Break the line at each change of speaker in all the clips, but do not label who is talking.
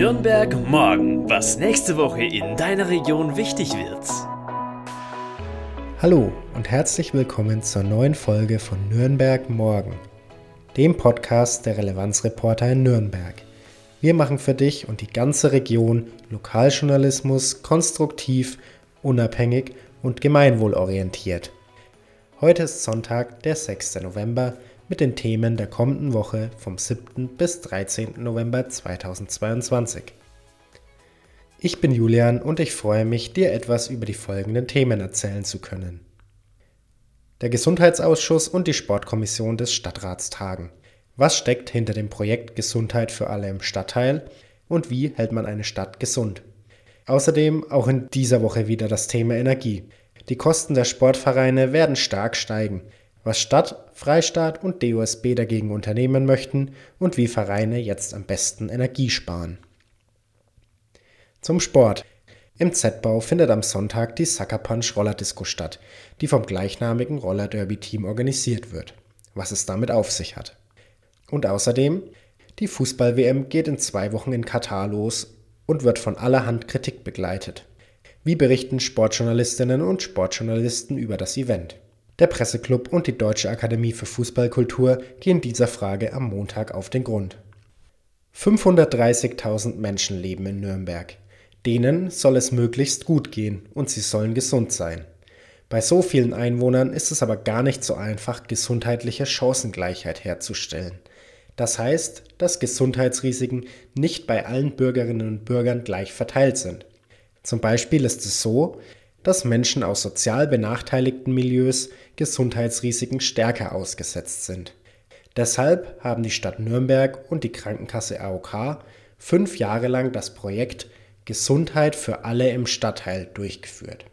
Nürnberg morgen, was nächste Woche in deiner Region wichtig wird.
Hallo und herzlich willkommen zur neuen Folge von Nürnberg morgen, dem Podcast der Relevanzreporter in Nürnberg. Wir machen für dich und die ganze Region Lokaljournalismus konstruktiv, unabhängig und gemeinwohlorientiert. Heute ist Sonntag, der 6. November, mit den Themen der kommenden Woche vom 7. bis 13. November 2022. Ich bin Julian und ich freue mich, dir etwas über die folgenden Themen erzählen zu können. Der Gesundheitsausschuss und die Sportkommission des Stadtrats tagen. Was steckt hinter dem Projekt Gesundheit für alle im Stadtteil und wie hält man eine Stadt gesund? Außerdem auch in dieser Woche wieder das Thema Energie. Die Kosten der Sportvereine werden stark steigen, was Stadt, Freistaat und DOSB dagegen unternehmen möchten und wie Vereine jetzt am besten Energie sparen. Zum Sport. Im Z-Bau findet am Sonntag die Sucker Punch Rollerdisco statt, die vom gleichnamigen Roller Derby Team organisiert wird. Was es damit auf sich hat. Und außerdem, die Fußball-WM geht in zwei Wochen in Katar los und wird von allerhand Kritik begleitet. Wie berichten Sportjournalistinnen und Sportjournalisten über das Event? Der Presseclub und die Deutsche Akademie für Fußballkultur gehen dieser Frage am Montag auf den Grund. 530.000 Menschen leben in Nürnberg. Denen soll es möglichst gut gehen und sie sollen gesund sein. Bei so vielen Einwohnern ist es aber gar nicht so einfach, gesundheitliche Chancengleichheit herzustellen. Das heißt, dass Gesundheitsrisiken nicht bei allen Bürgerinnen und Bürgern gleich verteilt sind. Zum Beispiel ist es so, dass Menschen aus sozial benachteiligten Milieus Gesundheitsrisiken stärker ausgesetzt sind. Deshalb haben die Stadt Nürnberg und die Krankenkasse AOK fünf Jahre lang das Projekt Gesundheit für alle im Stadtteil durchgeführt.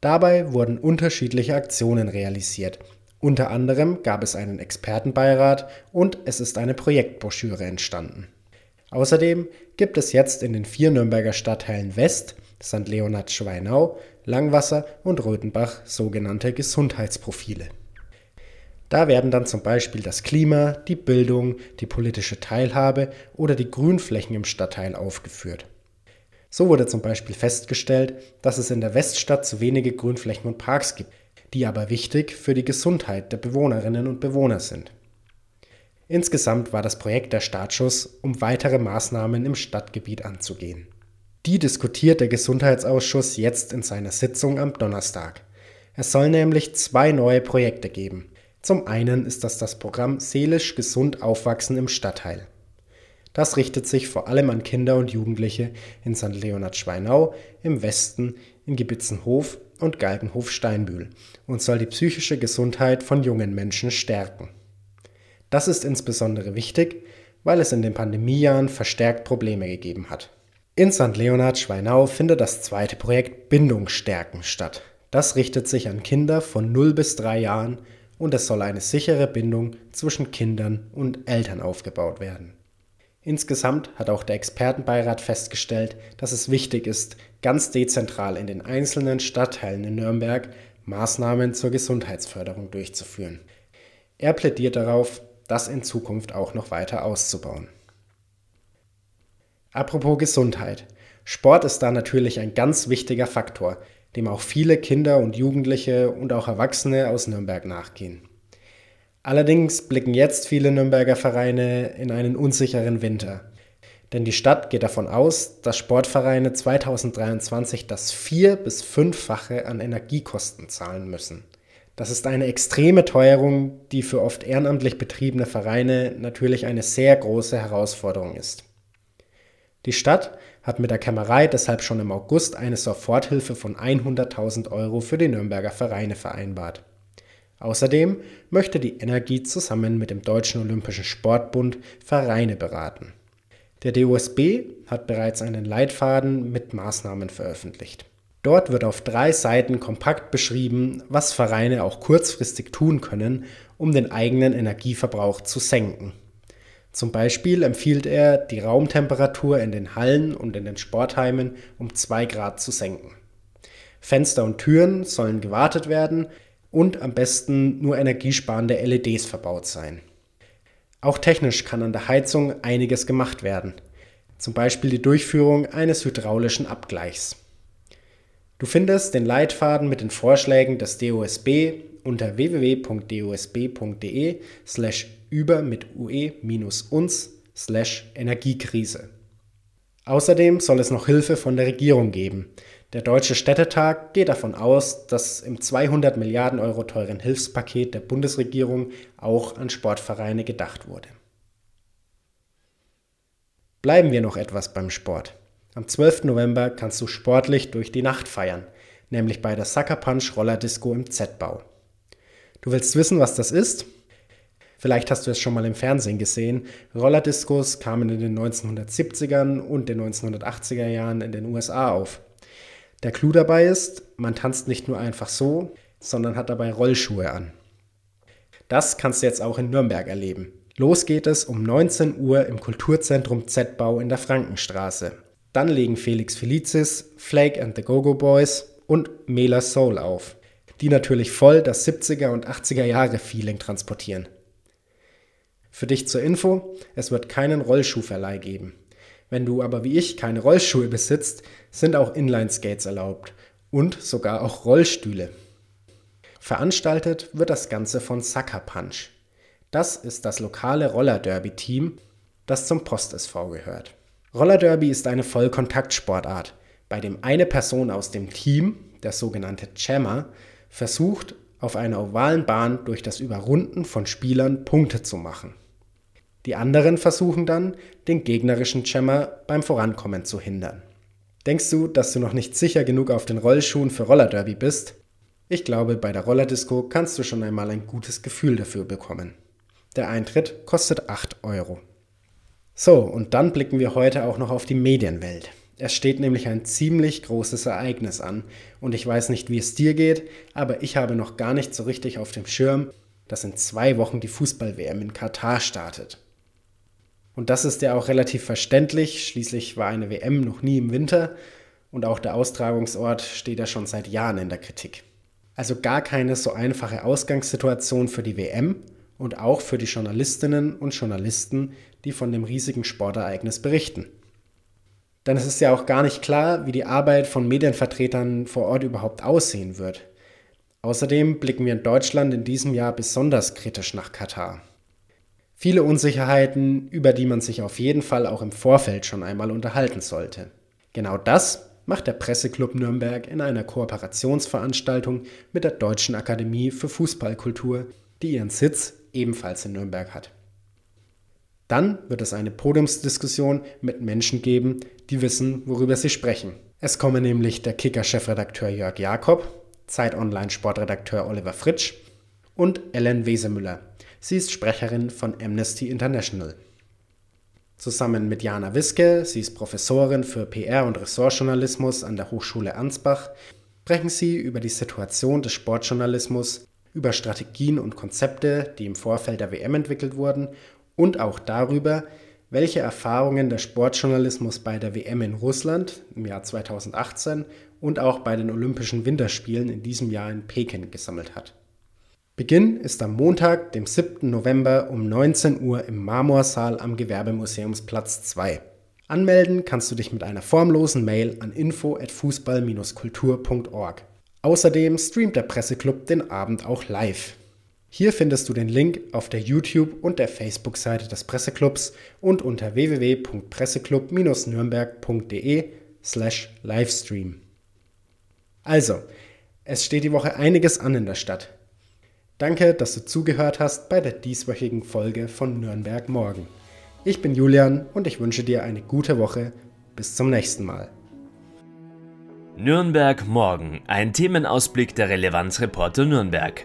Dabei wurden unterschiedliche Aktionen realisiert. Unter anderem gab es einen Expertenbeirat und es ist eine Projektbroschüre entstanden. Außerdem gibt es jetzt in den vier Nürnberger Stadtteilen West, St. Leonhard Schweinau, Langwasser und Röthenbach sogenannte Gesundheitsprofile. Da werden dann zum Beispiel das Klima, die Bildung, die politische Teilhabe oder die Grünflächen im Stadtteil aufgeführt. So wurde zum Beispiel festgestellt, dass es in der Weststadt zu wenige Grünflächen und Parks gibt, die aber wichtig für die Gesundheit der Bewohnerinnen und Bewohner sind. Insgesamt war das Projekt der Startschuss, um weitere Maßnahmen im Stadtgebiet anzugehen. Die diskutiert der Gesundheitsausschuss jetzt in seiner Sitzung am Donnerstag. Es soll nämlich zwei neue Projekte geben. Zum einen ist das das Programm Seelisch gesund aufwachsen im Stadtteil. Das richtet sich vor allem an Kinder und Jugendliche in St. Leonhard Schweinau, im Westen, in Gebitzenhof und Galgenhof-Steinbühl und soll die psychische Gesundheit von jungen Menschen stärken. Das ist insbesondere wichtig, weil es in den Pandemiejahren verstärkt Probleme gegeben hat. In St. Leonhard Schweinau findet das zweite Projekt Bindungsstärken statt. Das richtet sich an Kinder von 0 bis 3 Jahren und es soll eine sichere Bindung zwischen Kindern und Eltern aufgebaut werden. Insgesamt hat auch der Expertenbeirat festgestellt, dass es wichtig ist, ganz dezentral in den einzelnen Stadtteilen in Nürnberg Maßnahmen zur Gesundheitsförderung durchzuführen. Er plädiert darauf, das in Zukunft auch noch weiter auszubauen. Apropos Gesundheit. Sport ist da natürlich ein ganz wichtiger Faktor, dem auch viele Kinder und Jugendliche und auch Erwachsene aus Nürnberg nachgehen. Allerdings blicken jetzt viele Nürnberger Vereine in einen unsicheren Winter. Denn die Stadt geht davon aus, dass Sportvereine 2023 das vier- bis fünffache an Energiekosten zahlen müssen. Das ist eine extreme Teuerung, die für oft ehrenamtlich betriebene Vereine natürlich eine sehr große Herausforderung ist. Die Stadt hat mit der Kämmerei deshalb schon im August eine Soforthilfe von 100.000 Euro für die Nürnberger Vereine vereinbart. Außerdem möchte die Energie zusammen mit dem Deutschen Olympischen Sportbund Vereine beraten. Der DOSB hat bereits einen Leitfaden mit Maßnahmen veröffentlicht. Dort wird auf drei Seiten kompakt beschrieben, was Vereine auch kurzfristig tun können, um den eigenen Energieverbrauch zu senken. Zum Beispiel empfiehlt er, die Raumtemperatur in den Hallen und in den Sportheimen um 2 Grad zu senken. Fenster und Türen sollen gewartet werden und am besten nur energiesparende LEDs verbaut sein. Auch technisch kann an der Heizung einiges gemacht werden. zum Beispiel die Durchführung eines hydraulischen Abgleichs. Du findest den Leitfaden mit den Vorschlägen des DOSB unter www.dosb.de slash über mit ue-uns slash Energiekrise. Außerdem soll es noch Hilfe von der Regierung geben. Der Deutsche Städtetag geht davon aus, dass im 200 Milliarden Euro teuren Hilfspaket der Bundesregierung auch an Sportvereine gedacht wurde. Bleiben wir noch etwas beim Sport. Am 12. November kannst du sportlich durch die Nacht feiern, nämlich bei der Sucker Punch Roller Disco im Z-Bau. Du willst wissen, was das ist? Vielleicht hast du es schon mal im Fernsehen gesehen. Rollerdiscos kamen in den 1970ern und den 1980er Jahren in den USA auf. Der Clou dabei ist, man tanzt nicht nur einfach so, sondern hat dabei Rollschuhe an. Das kannst du jetzt auch in Nürnberg erleben. Los geht es um 19 Uhr im Kulturzentrum Z-Bau in der Frankenstraße. Dann legen Felix Felicis, Flake and the Go-Go Boys und Mela Soul auf, die natürlich voll das 70er und 80er Jahre Feeling transportieren. Für dich zur Info, es wird keinen Rollschuhverleih geben. Wenn du aber wie ich keine Rollschuhe besitzt, sind auch Inline-Skates erlaubt und sogar auch Rollstühle. Veranstaltet wird das Ganze von Sucker Punch. Das ist das lokale Roller-Derby-Team, das zum Post SV gehört. Roller-Derby ist eine Vollkontaktsportart, bei dem eine Person aus dem Team, der sogenannte Jammer, versucht, auf einer ovalen Bahn durch das Überrunden von Spielern Punkte zu machen. Die anderen versuchen dann, den gegnerischen Jammer beim Vorankommen zu hindern. Denkst du, dass du noch nicht sicher genug auf den Rollschuhen für Rollerderby bist? Ich glaube, bei der Rollerdisco kannst du schon einmal ein gutes Gefühl dafür bekommen. Der Eintritt kostet 8 Euro. So, und dann blicken wir heute auch noch auf die Medienwelt. Es steht nämlich ein ziemlich großes Ereignis an und ich weiß nicht, wie es dir geht, aber ich habe noch gar nicht so richtig auf dem Schirm, dass in zwei Wochen die Fußball-WM in Katar startet. Und das ist ja auch relativ verständlich. Schließlich war eine WM noch nie im Winter und auch der Austragungsort steht ja schon seit Jahren in der Kritik. Also gar keine so einfache Ausgangssituation für die WM und auch für die Journalistinnen und Journalisten, die von dem riesigen Sportereignis berichten. Denn es ist ja auch gar nicht klar, wie die Arbeit von Medienvertretern vor Ort überhaupt aussehen wird. Außerdem blicken wir in Deutschland in diesem Jahr besonders kritisch nach Katar. Viele Unsicherheiten, über die man sich auf jeden Fall auch im Vorfeld schon einmal unterhalten sollte. Genau das macht der Presseclub Nürnberg in einer Kooperationsveranstaltung mit der Deutschen Akademie für Fußballkultur, die ihren Sitz ebenfalls in Nürnberg hat. Dann wird es eine Podiumsdiskussion mit Menschen geben, die wissen, worüber sie sprechen. Es kommen nämlich der Kicker-Chefredakteur Jörg Jakob, Zeit Online-Sportredakteur Oliver Fritsch und Ellen Wesemüller, Sie ist Sprecherin von Amnesty International. Zusammen mit Jana Wiske, sie ist Professorin für PR und Ressortjournalismus an der Hochschule Ansbach, sprechen sie über die Situation des Sportjournalismus, über Strategien und Konzepte, die im Vorfeld der WM entwickelt wurden und auch darüber, welche Erfahrungen der Sportjournalismus bei der WM in Russland im Jahr 2018 und auch bei den Olympischen Winterspielen in diesem Jahr in Peking gesammelt hat. Beginn ist am Montag, dem 7. November um 19 Uhr im Marmorsaal am Gewerbemuseumsplatz 2. Anmelden kannst du dich mit einer formlosen Mail an info@fußball-kultur.org. Außerdem streamt der Presseclub den Abend auch live. Hier findest du den Link auf der YouTube- und der Facebook-Seite des Presseclubs und unter www.presseclub-nürnberg.de slash Livestream. Also, es steht die Woche einiges an in der Stadt. Danke, dass du zugehört hast bei der dieswöchigen Folge von Nürnberg Morgen. Ich bin Julian und ich wünsche dir eine gute Woche. Bis zum nächsten Mal.
Nürnberg Morgen, ein Themenausblick der Relevanzreporter Nürnberg.